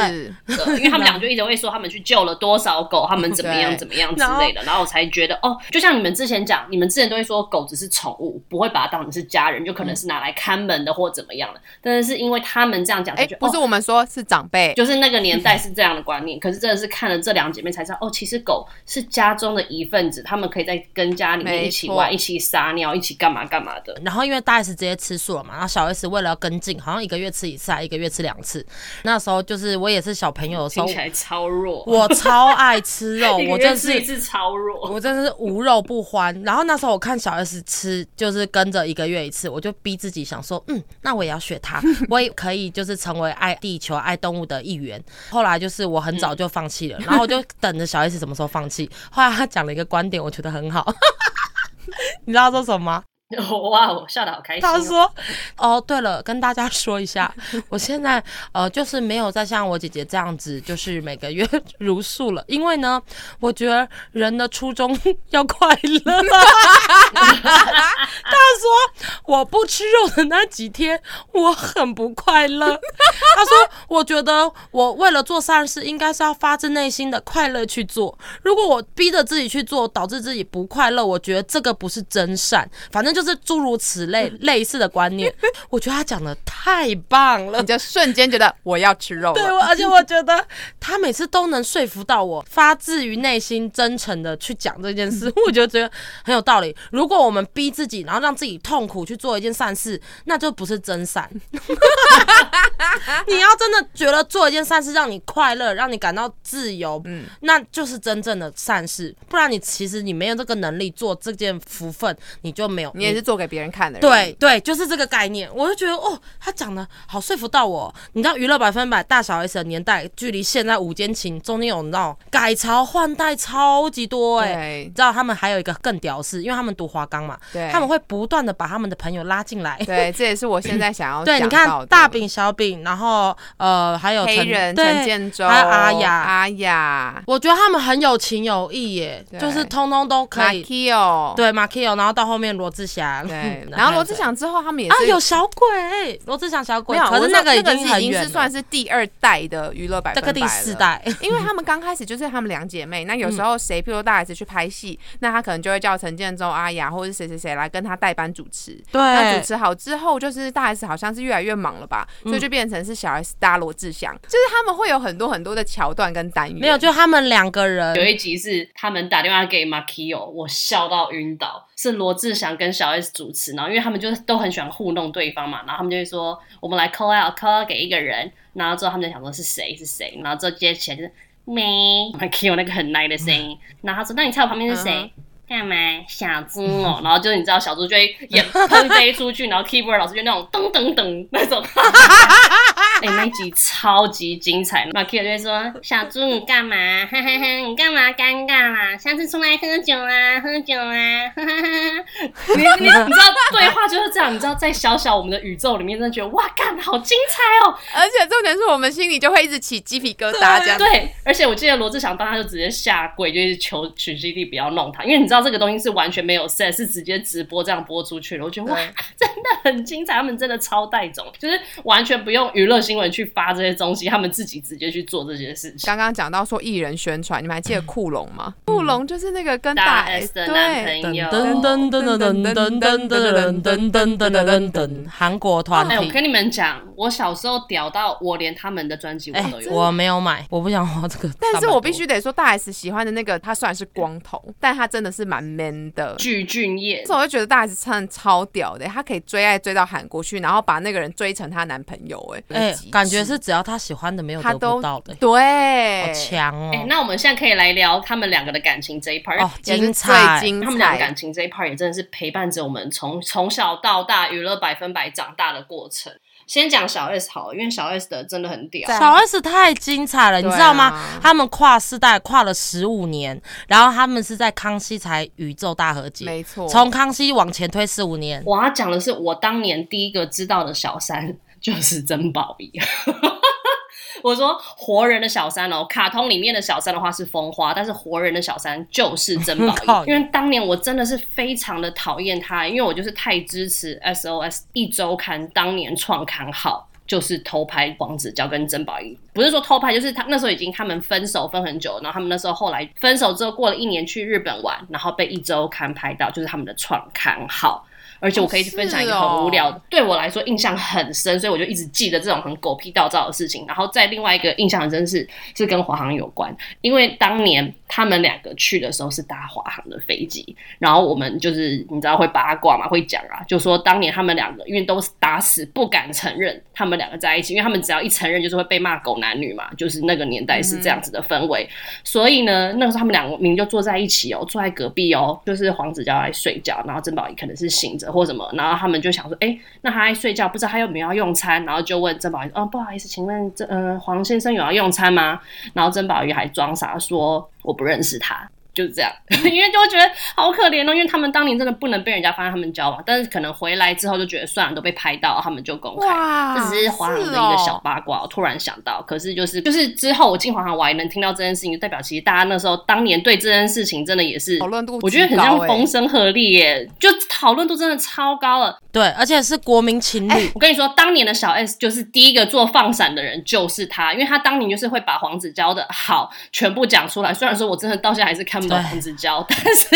因为他们俩就一直会说他们去救了多少狗，他们怎么样怎么样之类的，[LAUGHS] 然后我才觉得哦，就像你们之前讲，你们之前都会说狗只是宠物，不会把它当成是家人，就可能是拿来看门的或怎么样的。但是是因为他们这样讲，哎、不是哦我们说，是长辈。就是那个年代是这样的观念，可是真的是看了这两姐妹才知道，哦，其实狗是家中的一份子，他们可以在跟家里面一起玩、一起撒尿、一起干嘛干嘛的。然后因为大 S 直接吃素了嘛，然后小 S 为了要跟进，好像一个月吃一次，还一个月吃两次。那时候就是我也是小朋友的时候听起，来超弱，我超爱吃肉，[LAUGHS] 我真是。一次超弱。我真的是无肉不欢。然后那时候我看小 S 吃，就是跟着一个月一次，我就逼自己想说，嗯，那我也要学他，[LAUGHS] 我也可以就是成为爱地球、爱动物的一员。后来就是我很早就放弃了，然后我就等着小 S 什么时候放弃。后来他讲了一个观点，我觉得很好。[LAUGHS] 你知道说什么吗？[LAUGHS] 哇，我笑得好开心、哦。他说：“哦，对了，跟大家说一下，[LAUGHS] 我现在呃，就是没有再像我姐姐这样子，就是每个月如数了，因为呢，我觉得人的初衷要快乐。[LAUGHS] ”他说：“我不吃肉的那几天，我很不快乐。”他说：“我觉得我为了做善事，应该是要发自内心的快乐去做。如果我逼着自己去做，导致自己不快乐，我觉得这个不是真善。反正就是诸如此类 [LAUGHS] 类似的观念。我觉得他讲的太棒了你。就瞬间觉得我要吃肉对，我而且我觉得他每次都能说服到我，发自于内心、真诚的去讲这件事，[LAUGHS] 我就觉得很有道理。如果我们逼自己，然后让自己痛苦去做一件善事，那就不是真善。[LAUGHS] 你要真的觉得做一件善事让你快乐，让你感到自由，嗯，那就是真正的善事。不然你其实你没有这个能力做这件福分，你就没有。你也是做给别人看的人。对对，就是这个概念，我就觉得哦，他讲的好说服到我。你知道娱乐百分百大小 S 的年代，距离现在五间情中间有那种改朝换代超级多哎、对。你知道他们还有一个更屌事，因为他们读华冈嘛，对。他们会不断的把他们的朋友拉进来。对，这也是我现在想要 [LAUGHS] 对，你看大饼、小饼，然后呃还有陈黑人陈建州，还有阿雅，阿雅，我觉得他们很有情有义耶，对。就是通通都可以。对 k i o 然后到后面罗志祥，对，嗯 [LAUGHS] 然后罗志祥之后，他们也啊有小鬼，罗志祥小鬼，没有，可是那个已经是算是第二代的娱乐百这分百了个第四。代，因为他们刚开始就是他们两姐妹，那有时候谁，譬如大 S 去拍戏，那他可能就会叫陈建州、阿雅或者是谁谁谁来跟他代班主持。那主，持好之后，就是大 S 好像是越来越忙了吧，嗯所以就变成是小 S 搭罗志祥，就是他们会有很多很多的桥段跟单元。没有，就他们两个人有一集是他们打电话给 Makio，我笑到晕倒。是罗志祥跟小 S 主持，然后因为他们就是都很喜欢糊弄对方嘛，然后他们就会说我们来 call out call out 给一个人，然后之后他们就想说是谁是谁，然后之后接起来就是咩 Makio 那个很奶的声音，然后他说那你猜我旁边是谁？干嘛？小猪哦，[LAUGHS] 然后就是你知道小猪就会也喷飞出去，然后 keyboard 老师就那种噔噔噔那种，[LAUGHS] [LAUGHS] 哎、那一集超级精彩。那 Kia 就会说：“小猪你干嘛？哈哈哈，你干嘛尴尬啦？下次出来喝酒啊，喝酒啊！哈哈哈。你你你知道对话就是这样，你知道在小小我们的宇宙里面，真的觉得哇，干好精彩哦。而且重点是我们心里就会一直起鸡皮疙瘩，这样。对，而且我记得罗志祥当他就直接下跪，就是求许熙娣不要弄他，因为你知道这个东西是完全没有 set，是直接直播这样播出去的。我觉得哇，真的很精彩，他们真的超带种，就是完全不用娱乐新闻去发这些东西，他们自己直接去做这些事情。刚刚讲到说艺人宣传，你们还记得库龙吗？库龙就是那个跟大大 S 的男对朋友。噔噔噔噔噔噔噔噔噔噔噔噔噔噔，韩国团哎、我体。跟你们讲，我小时候屌到我连他们的专辑我哎都，有。我没有买，我不想花这个。但是我必须得说，大 S 喜欢的那个他虽然是光头，但他真的是蛮 man 的。具俊晔所以我就觉得大 S 唱得超屌的，他可以追爱追到韩国去，然后把那个人追成她男朋友，哎，感觉是只要他喜欢的，没有得他都不到的，对，好强哎、哦！那我们现在可以来聊他们两个的感情这一 part。哦，精彩最！精他们俩感。情这一 part 也真的是陪伴着我们从从小到大娱乐百分百长大的过程。先讲小 S 好了，因为小 S 的真的很屌。小 S 太精彩了，你知道吗？他们跨世代跨了十五年，然后他们是在康熙才宇宙大合集，没错，从康熙往前推十五年。我要讲的是，我当年第一个知道的小三就是曾宝仪。[LAUGHS] 我说活人的小三哦，卡通里面的小三的话是风花，但是活人的小三就是曾宝靠仪。因为当年我真的是非常的讨厌他，因为我就是太支持 SOS 一周刊当年创刊号。就是偷拍黄子佼跟曾宝仪，不是说偷拍，就是他那时候已经他们分手分很久，然后他们那时候后来分手之后过了一年去日本玩，然后被一周刊拍到，就是他们的创刊号。而且我可以分享一个很无聊的，对我来说印象很深，所以我就一直记得这种很狗屁倒灶的事情。然后在另外一个印象很深是是跟华航有关，因为当年他们两个去的时候是搭华航的飞机，然后我们就是你知道会八卦嘛，会讲啊，就说当年他们两个因为都是打死不敢承认他们两个在一起，因为他们只要一承认就是会被骂狗男女嘛，就是那个年代是这样子的氛围，所以呢，那个时候他们两个明明就坐在一起哦，坐在隔壁哦，就是黄子佼在睡觉，然后曾宝仪可能是醒着或什么，然后他们就想说，哎、那他在睡觉，不知道他有没有要用餐，然后就问曾宝仪，哦，不好意思，请问这呃黄先生有要用餐吗？然后曾宝仪还装傻说我不认识他。就是这样，[LAUGHS] 因为就会觉得好可怜哦，因为他们当年真的不能被人家发现他们交往，但是可能回来之后就觉得算了，都被拍到，他们就公开。哇这只是华航的一个小八卦，我突然想到。可是就是就是之后我进华航，我还能听到这件事情，就代表其实大家那时候当年对这件事情真的也是讨论度我觉得很像风声鹤唳耶，就讨论度真的超高了。对，而且是国民情侣。我跟你说，当年的小 S 就是第一个做放闪的人，就是他，因为他当年就是会把黄子佼的好全部讲出来。虽然说我真的到现在还是看不懂对。[LAUGHS] 但是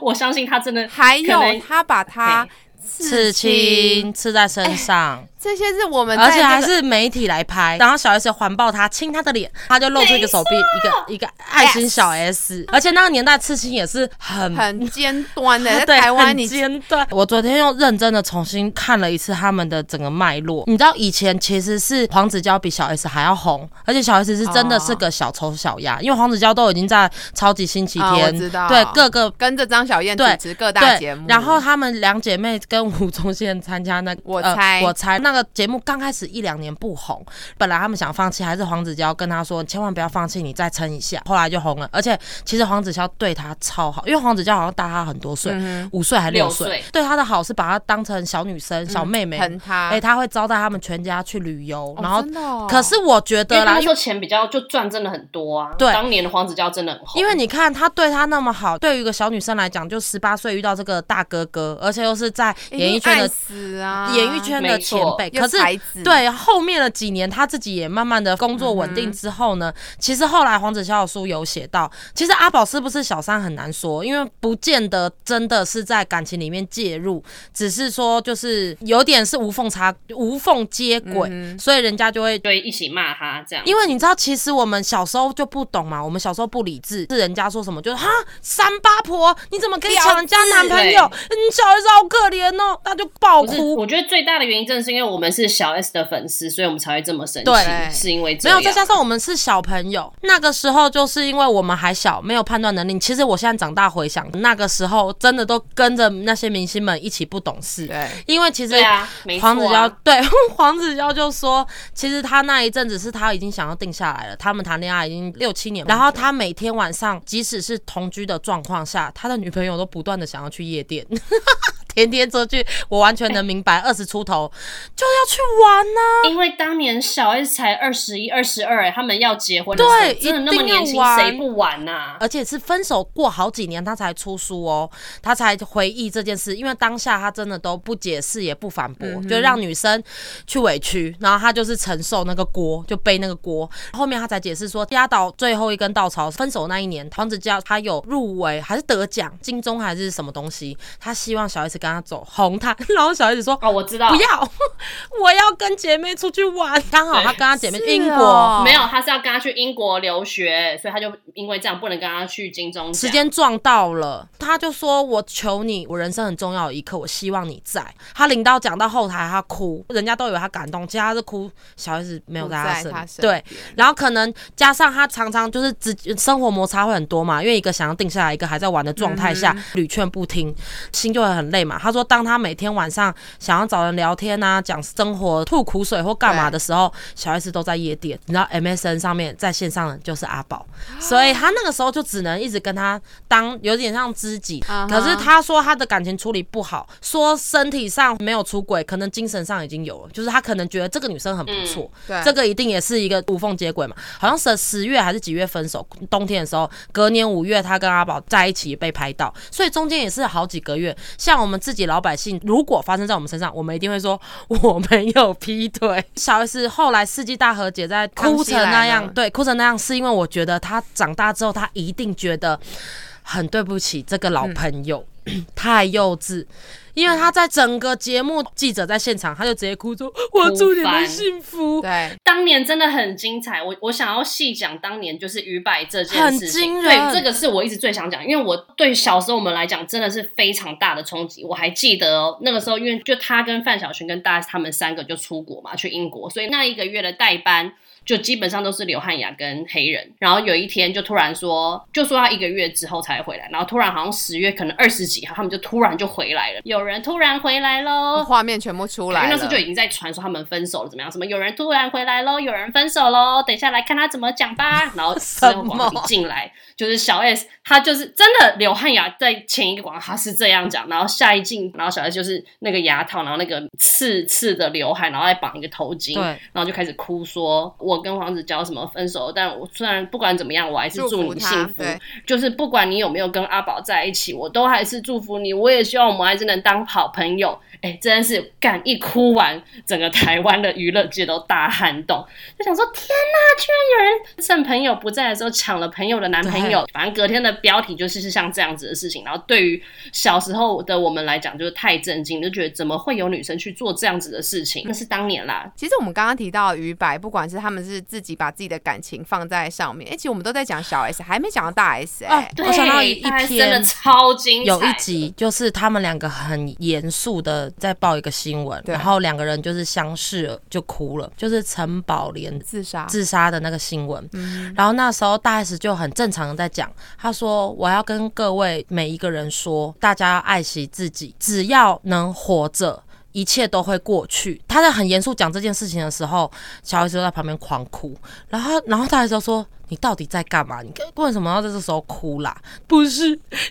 我相信他真的还有他把他刺青刺在身上，这些是我们在而且还是媒体来拍，然后小 S 环抱他，亲他的脸，他就露出一个手臂，一个一个爱心小 S，而且那个年代刺青也是很很尖端的，在 [LAUGHS] 对，台湾很你尖端。我昨天又认真的重新看了一次他们的整个脉络。你知道以前其实是黄子佼比小 S 还要红，而且小 S 是真的是个小丑小鸭，因为黄子佼都已经在超级星期天，知道对各个。跟着张小燕主持各大节目，然后他们两姐妹跟吴宗宪参加那我猜我猜那个节目刚开始一两年不红，本来他们想放弃，还是黄子佼跟他说千万不要放弃，你再撑一下，后来就红了。而且其实黄子佼对他超好，因为黄子佼好像大他很多岁，嗯五岁还六六岁。岁，对他的好是把他当成小女生、小妹妹，疼他，哎、他会招待他们全家去旅游，哦然后可是我觉得啦，因为钱比较就赚真的很多啊。对。当年的黄子佼真的很红，因为你看他对他那么好，对于一个小女生来讲，就十八岁遇到这个大哥哥，而且又是在演艺圈的死啊，演艺圈的前可是对后面的几年，他自己也慢慢的工作稳嗯定之后呢，其实后来黄子佼的书有写到，其实阿宝是不是小三很难说，因为不见得真的是在感情里面介入，只是说就是有点是无缝插无缝接轨，嗯所以人家就会对一起骂他这样。因为你知道，其实我们小时候就不懂嘛，我们小时候不理智，是人家说什么就是哈三八婆，你怎么可以抢人家男朋友？你小孩子好可怜哦，他就爆，哭。我觉得最大的原因正是因为我们是小 S 的粉丝，所以我们才会这么生气对，是因为这没有，再加上我们是小朋友，那个时候就是因为我们还小，没有判断能力。其实我现在长大回想，那个时候真的都跟着那些明星们一起不懂事。对，因为其实。黄子佼 [LAUGHS] 对黄子佼就说，其实他那一阵子是他已经想要定下来了，他们谈恋爱已经六七年，然后他每天晚上即使是同居的状况下，他的女朋友都不断的想要去夜店。天天出去，我完全能明白，二十出头就要去玩呐、因为当年小 S 才二十一、二十二，哎，他们要结婚的时候，对真的那么年轻，谁不玩呐、而且是分手过好几年，他才出书哦，他才回忆这件事，因为当下他真的都不解释也不反驳，就让女生去委屈，然后他就是承受那个锅，就背那个锅。后面他才解释说，压倒最后一根稻草，分手那一年，黄子佼他有入围还是得奖，金钟还是什么东西，他希望小 S 跟他走哄他，[LAUGHS] 然后小 S 说。哦，我知道，[LAUGHS] 不要，[LAUGHS] 我要跟姐妹出去玩。刚好他跟他姐妹是英国、哦没有，他是要跟他去英国留学，所以他就因为这样不能跟他去金钟时间撞到了，他就说：“我求你，我人生很重要的一刻，我希望你在。”他领到讲到后台，他哭，人家都以为他感动，其实他是哭。小 S 没有在他身不在他身对，然后可能加上他常常就是只生活摩擦会很多嘛，因为一个想要定下来，一个还在玩的状态下，屡劝不听，心就会很累嘛。他说，当他每天晚上想要找人聊天啊，讲生活、吐苦水或干嘛的时候，小 S 都在夜店。你知道 MSN 上面在线上的就是阿宝，所以他那个时候就只能一直跟他当有点像知己。啊哈可是他说他的感情处理不好，说身体上没有出轨，可能精神上已经有了，就是他可能觉得这个女生很不错。对这个一定也是一个无缝接轨嘛。好像是十月还是几月分手，冬天的时候，隔年五月他跟阿宝在一起被拍到，所以中间也是好几个月。像我们自己老百姓，如果发生在我们身上，我们一定会说我没有劈腿。小 S 后来世纪大和解在哭成那样，对，哭成那样，是因为我觉得他长大之后，他一定觉得很对不起这个老朋友，[CLEARS THROAT] 太幼稚。因为他在整个节目，记者在现场，他就直接哭说：“我祝你们幸福。”对，当年真的很精彩，我我想要细讲当年就是于柏这件事情。惊人对，这个是我一直最想讲，因为我对小时候我们来讲真的是非常大的冲击。我还记得哦，那个时候因为就他跟范晓萱跟大 S 他们三个就出国嘛，去英国，所以那一个月的代班。就基本上都是刘汉雅跟黑人，然后有一天就突然说，就说他一个月之后才回来，然后突然好像十月可能二十几号，他们就突然就回来了。有人突然回来喽。画面全部出来了，因为那时候就已经在传说他们分手了，怎么样？什么有人突然回来喽，有人分手喽，等一下来看他怎么讲吧。然后之后广告一进来，就是小 S，他就是真的刘汉雅在前一个广告他是这样讲，然后下一镜，然后小 S 就是那个牙套，然后那个刺刺的刘海，然后再绑一个头巾，对，然后就开始哭说：“我跟黄子佼什么分手，但我虽然不管怎么样，我还是祝你幸福。就是不管你有没有跟阿宝在一起，我都还是祝福你。我也希望我们还是能当好朋友。”哎，真的是干一哭完，整个台湾的娱乐界都大撼动，就想说：天哪，居然有人趁朋友不在的时候抢了朋友的男朋友。反正隔天的标题就是是像这样子的事情。然后对于小时候的我们来讲，就是太震惊，就觉得怎么会有女生去做这样子的事情？那是当年啦。其实我们刚刚提到于白，不管是他们是自己把自己的感情放在上面，哎，其实我们都在讲小 S，还没讲到大 S 哎。我想到一篇真的超精彩，有一集就是他们两个很严肃的在报一个新闻，然后两个人就是相视就哭了，就是陈宝莲自杀自杀的那个新闻。然后那时候大 S 就很正常的在讲，他说：“我要跟各位每一个人说，大家要爱惜自己，只要能活着。”一切都会过去。他在很严肃讲这件事情的时候，小 S 就在旁边狂哭。然后，然后他就说：“你到底在干嘛？你为什么要在这时候哭啦？”不是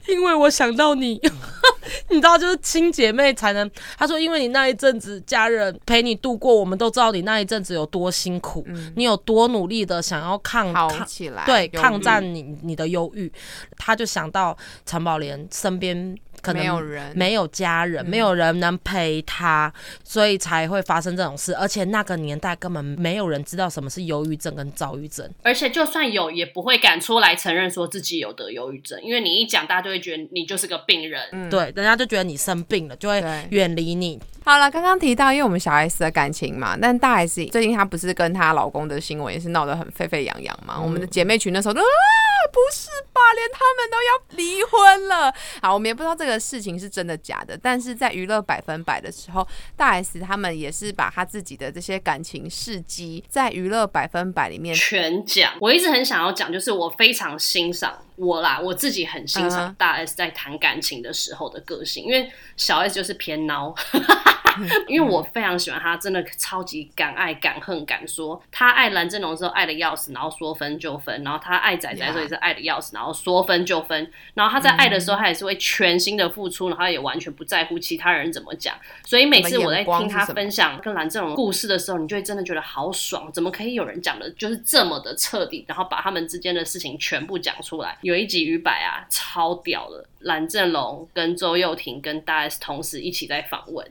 因为我想到你，[LAUGHS] 你知道，就是亲姐妹才能。他说：“因为你那一阵子家人陪你度过，我们都知道你那一阵子有多辛苦，你有多努力的想要抗抗起来，对，抗战你你的忧郁。”他就想到陈宝莲身边。可能没有人，没有家人，没有人能陪他，所以才会发生这种事。而且那个年代根本没有人知道什么是忧郁症跟躁郁症，而且就算有，也不会敢出来承认说自己有得忧郁症，因为你一讲，大家就会觉得你就是个病人，对，人家就觉得你生病了，就会远离你。好了，刚刚提到，因为我们小 S 的感情嘛，但大 S 最近她不是跟她老公的新闻也是闹得很沸沸扬扬嘛？我们的姐妹群那时候都啊，不是吧，连他们都要离婚了。好，我们也不知道这个事情是真的假的，但是在娱乐百分百的时候，大 S 他们也是把他自己的这些感情事迹在娱乐百分百里面全讲。我一直很想要讲，就是我非常欣赏我啦，我自己很欣赏大 S 在谈感情的时候的个性，因为小 S 就是偏孬。因为我非常喜欢他，真的超级敢爱敢恨敢说。他爱蓝正龙的时候爱的要死，然后说分就分；然后他爱仔仔的时候也是爱的要死，然后说分就分。然后他在爱的时候，他也是会全心的付出，然后也完全不在乎其他人怎么讲。所以每次我在听他分享跟蓝正龙故事的时候，你就会真的觉得好爽。怎么可以有人讲的就是这么的彻底，然后把他们之间的事情全部讲出来？有一集于白啊，超屌的，蓝正龙跟周又廷跟大 S 同时一起在访问。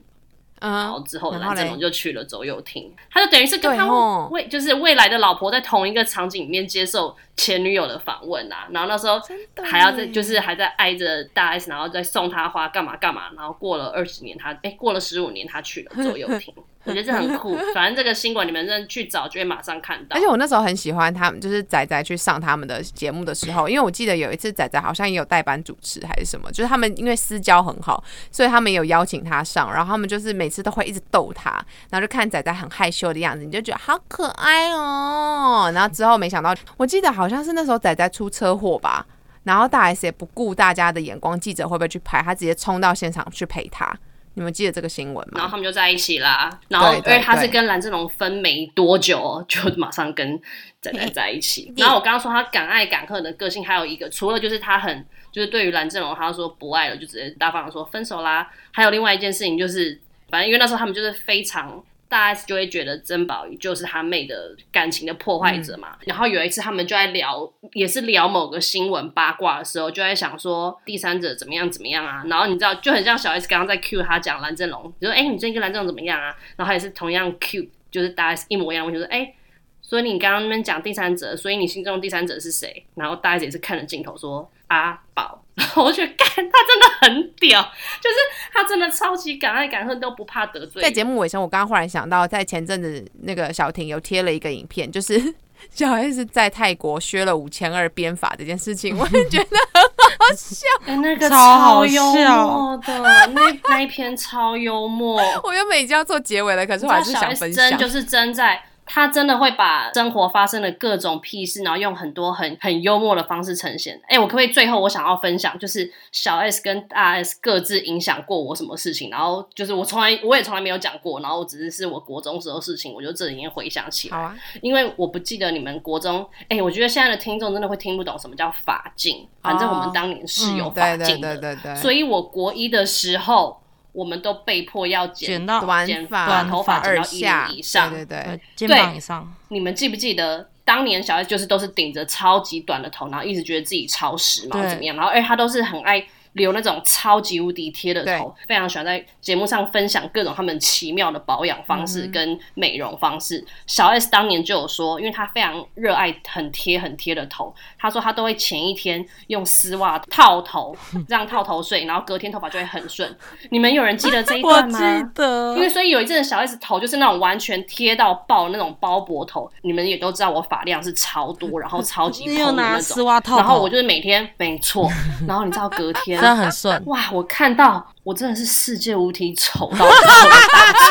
然后之后，蓝正龙就娶了周又廷，他就等于是跟他未就是未来的老婆在同一个场景里面接受前女友的访问啊。然后那时候还要在就是还在挨着大 S，然后再送她花干嘛干嘛。然后过了二十年，他哎过了十五年，他娶了周又廷。[LAUGHS] 我觉得这很酷，反正这个新闻你们真的去找就会马上看到。而且我那时候很喜欢他们，就是仔仔去上他们的节目的时候，因为我记得有一次仔仔好像也有代班主持还是什么，就是他们因为私交很好，所以他们有邀请他上，然后他们就是每次都会一直逗他，然后就看仔仔很害羞的样子，你就觉得好可爱哦。然后之后没想到，我记得好像是那时候仔仔出车祸吧，然后大 S 也不顾大家的眼光，记者会不会去拍，他直接冲到现场去陪他。你们记得这个新闻吗？然后他们就在一起啦。然后因为他是跟蓝正龙分没多久，就马上跟仔仔在一起。[LAUGHS] 然后我刚刚说他敢爱敢恨的个性，还有一个除了就是他很就是对于蓝正龙，他说不爱了就直接大方的说分手啦。还有另外一件事情就是，反正因为那时候他们就是非常。大 S 就会觉得曾宝仪就是他妹的感情的破坏者嘛。然后有一次他们就在聊，也是聊某个新闻八卦的时候，就在想说第三者怎么样怎么样啊。然后你知道就很像小 S 刚刚在 Q 他讲蓝正龙，就说哎你最近跟蓝正龙怎么样啊？然后他也是同样 Q，就是大 S 一模一样问题说哎，所以你刚刚那边讲第三者，所以你心中的第三者是谁？然后大 S 也是看着镜头说阿宝。我觉得干他真的很屌，就是他真的超级敢爱敢恨，都不怕得罪。在节目尾声，我刚刚忽然想到，在前阵子那个小婷有贴了一个影片，就是 [LAUGHS] 小 S 在泰国削了五千二编法这件事情，我也觉得很好笑。哎，那个超幽默的，那那一篇超幽默。[LAUGHS] 我原本已经要做结尾了，可是我还是想分享，就是真在。他真的会把生活发生的各种屁事，然后用很多很很幽默的方式呈现。哎，我可不可以最后我想要分享，就是小 S 跟大 S 各自影响过我什么事情？然后就是我从来我也从来没有讲过，然后只是是我国中时候事情，我就这里面回想起来。好啊，因为我不记得你们国中，哎，我觉得现在的听众真的会听不懂什么叫法镜，反正我们当年是有法对镜的，对对对对，所以我国一的时候。我们都被迫要剪剪到短剪发、短头发剪到二下一以上。对对对对，肩膀以上，你们记不记得当年小 S 就是都是顶着超级短的头，然后一直觉得自己超时髦怎么样？然后而且他都是很爱留那种超级无敌贴的头，非常喜欢在节目上分享各种他们奇妙的保养方式跟美容方式。小 S 当年就有说，因为她非常热爱很贴很贴的头，她说她都会前一天用丝袜套头，让套头睡，然后隔天头发就会很顺。[LAUGHS] 你们有人记得这一我记段吗？得因为所以有一阵小 S 头就是那种完全贴到爆的那种包脖头，你们也都知道我发量是超多，然后超级 [LAUGHS] 蓬的那种。丝袜套头，然后我就是每天没错，然后你知道隔天真的很顺，哇，我看到我真的是世界无敌丑到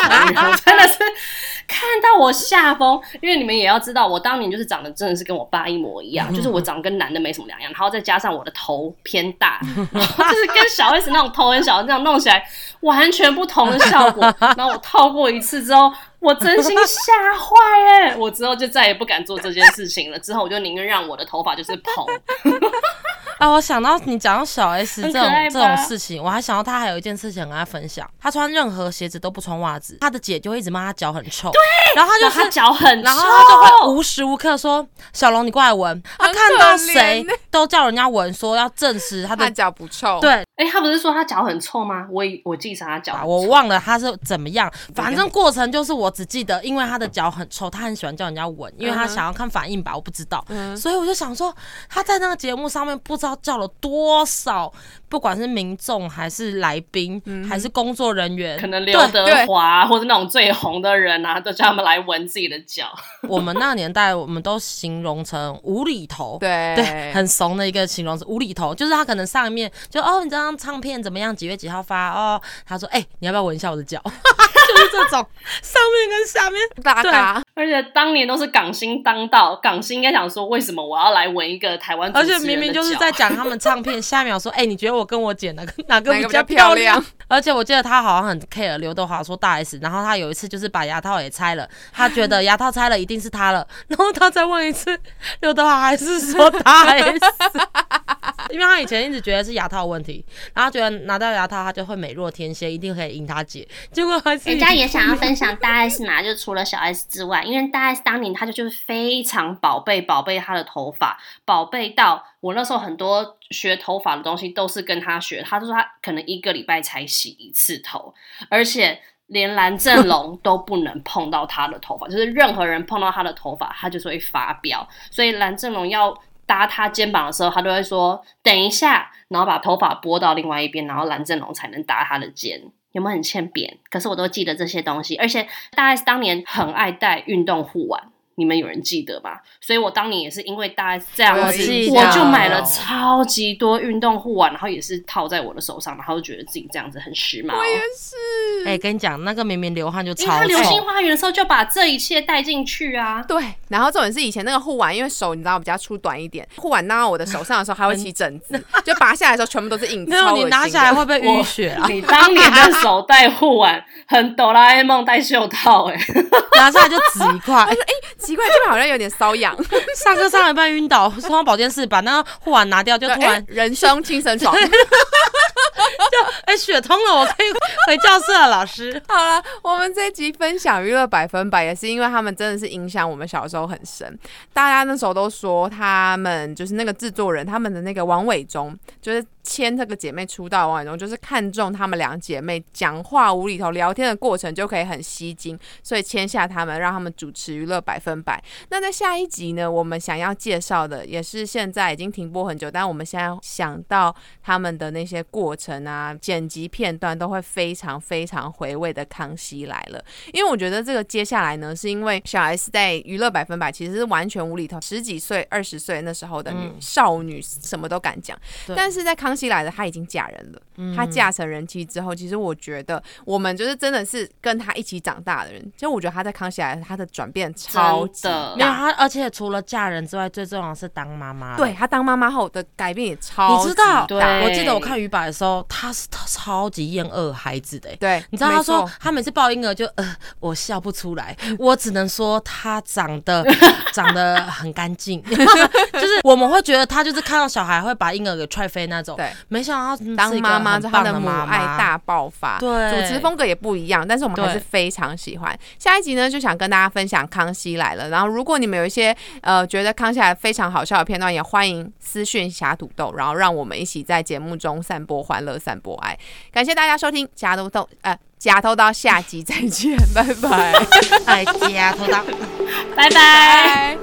大人，我真的是看到我下风，因为你们也要知道，我当年就是长得真的是跟我爸一模一样，[LAUGHS] 就是我长得跟男的没什么两样，然后再加上我的头偏大，然 [LAUGHS] 后就是跟小 S 那种头很小那样弄起来完全不同的效果。[LAUGHS] 然后我套过一次之后。我真心吓坏哎！我之后就再也不敢做这件事情了。之后我就宁愿让我的头发就是蓬，啊，我想到你讲到小 S 这种这种事情，我还想到他还有一件事情很跟她分享，他穿任何鞋子都不穿袜子，他的姐就会一直骂他脚很臭，对，然后他就是。脚很臭，然后他就会无时无刻说：“小龙，你过来闻。”他看到谁都叫人家闻，说要证实他他的。脚不臭，对，哎、他不是说他脚很臭吗？我我记得他脚我忘了他是怎么样，反正过程就是我只记得，因为他的脚很臭，他很喜欢叫人家闻，因为他想要看反应吧，我不知道，嗯。所以我就想说他在那个节目上面不知道叫了多少，不管是民众还是来宾、还是工作人员，可能刘德华或者那种最红的人啊，都叫他们来闻自己的脚。[LAUGHS] 我们那个年代我们都形容成无厘头。对对，很怂的一个形容词，无厘头，就是他可能上面就哦，你这张唱片怎么样？几月几号发？哦，他说，哎、你要不要闻一下我的脚？[LAUGHS] 就是这种。上面跟下面。大嘎，而且当年都是港星当道，港星应该想说，为什么我要来纹一个台湾而且明明就是在讲他们唱片，下一秒说：“哎、你觉得我跟我姐 [LAUGHS] 哪个哪个比较漂漂亮？”而且我记得他好像很 care 刘德华说大 S，然后他有一次就是把牙套也拆了，他觉得牙套拆了一定是他了，然后他再问一次，刘德华还是说大 S，[LAUGHS] 因为他以前一直觉得是牙套问题，然后觉得拿到牙套他就会美若天仙，一定可以赢他姐，结果还是人家也想要分享大 S 哪，就除了小 S 之外，因为大 S 当年她就就是非常宝贝宝贝她的头发，宝贝到我那时候很多学头发的东西都是跟她学，她说她可能一个礼拜才洗一次头，而且。连蓝正龙都不能碰到她的头发，就是任何人碰到她的头发，她就是会发飙。所以蓝正龙要搭他肩膀的时候，他都会说等一下，然后把头发拨到另外一边，然后蓝正龙才能搭他的肩。有没有很欠扁？可是我都记得这些东西，而且大概是当年很爱戴运动护腕，你们有人记得吧？所以我当年也是因为大 S 这样子，我就买了超级多运动护腕，然后也是套在我的手上，然后就觉得自己这样子很时髦。我也是。哎、跟你讲，那个明明流汗就因为超他流星，花园的时候就把这一切带进去啊。对，然后重点是以前那个护腕，因为手你知道比较粗短一点，护腕拿到我的手上的时候还会起疹子，[LAUGHS] 就拔下来的时候全部都是印 [LAUGHS] 子，没有你拿下来会不会淤血啊？[LAUGHS] 你当年的手戴护腕，很哆啦 A 梦戴袖套、欸，哎，拿下来就紫一块，奇怪，这边好像有点瘙痒，[LAUGHS] 上课上了一半晕倒，[LAUGHS] 送到保健室把那个护腕拿掉，就突然哎人生轻身床。哎、血通了，我可以 [LAUGHS] 回教室了，老师。好了，我们这一集分享娱乐百分百，也是因为他们真的是影响我们小时候很深。大家那时候都说他们就是那个制作人，他们的那个王伟忠，就是签这个姐妹出道王伟忠，就是看中她们两姐妹讲话无厘头、聊天的过程就可以很吸睛，所以签下她们，让她们主持娱乐百分百。那在下一集呢，我们想要介绍的也是现在已经停播很久，但我们现在想到他们的那些过程啊、剪辑片段，都会非常非常回味的《康熙来了》。因为我觉得这个接下来呢，是因为小 S 在娱乐百分百其实是完全无厘头，十几岁、二十岁那时候的女、嗯少女，什么都敢讲。但是在《康熙来了》，她已经嫁人了，他嫁成人妻之后，其实我觉得我们就是真的是跟他一起长大的人，就我觉得他在康熙来了，他的转变超的。大。没有他，而且除了嫁人之外，最重要的是当妈妈。对，他当妈妈后的改变也超你知道级大我记得我看鱼摆的时候，他是他超级厌恶孩子的、欸。对，你知道他说没错。他每次抱婴儿就呃，我笑不出来，[LAUGHS] 我只能说他长得 [LAUGHS] 长得很干净，[LAUGHS] 就是我们会觉得他就是看到小孩会把婴儿给踹飞那种，对，没想到当妈妈妈之后，她的母爱大爆发，对主持风格也不一样，但是我们还是非常喜欢。下一集呢，就想跟大家分享《康熙来了》，然后如果你们有一些呃觉得康熙来了非常好笑的片段，也欢迎私讯侠土豆，然后让我们一起在节目中散播欢乐、散播爱。感谢大家收听假土豆，呃，假头刀，下集再见，拜拜，[LAUGHS] 哎家头刀拜拜。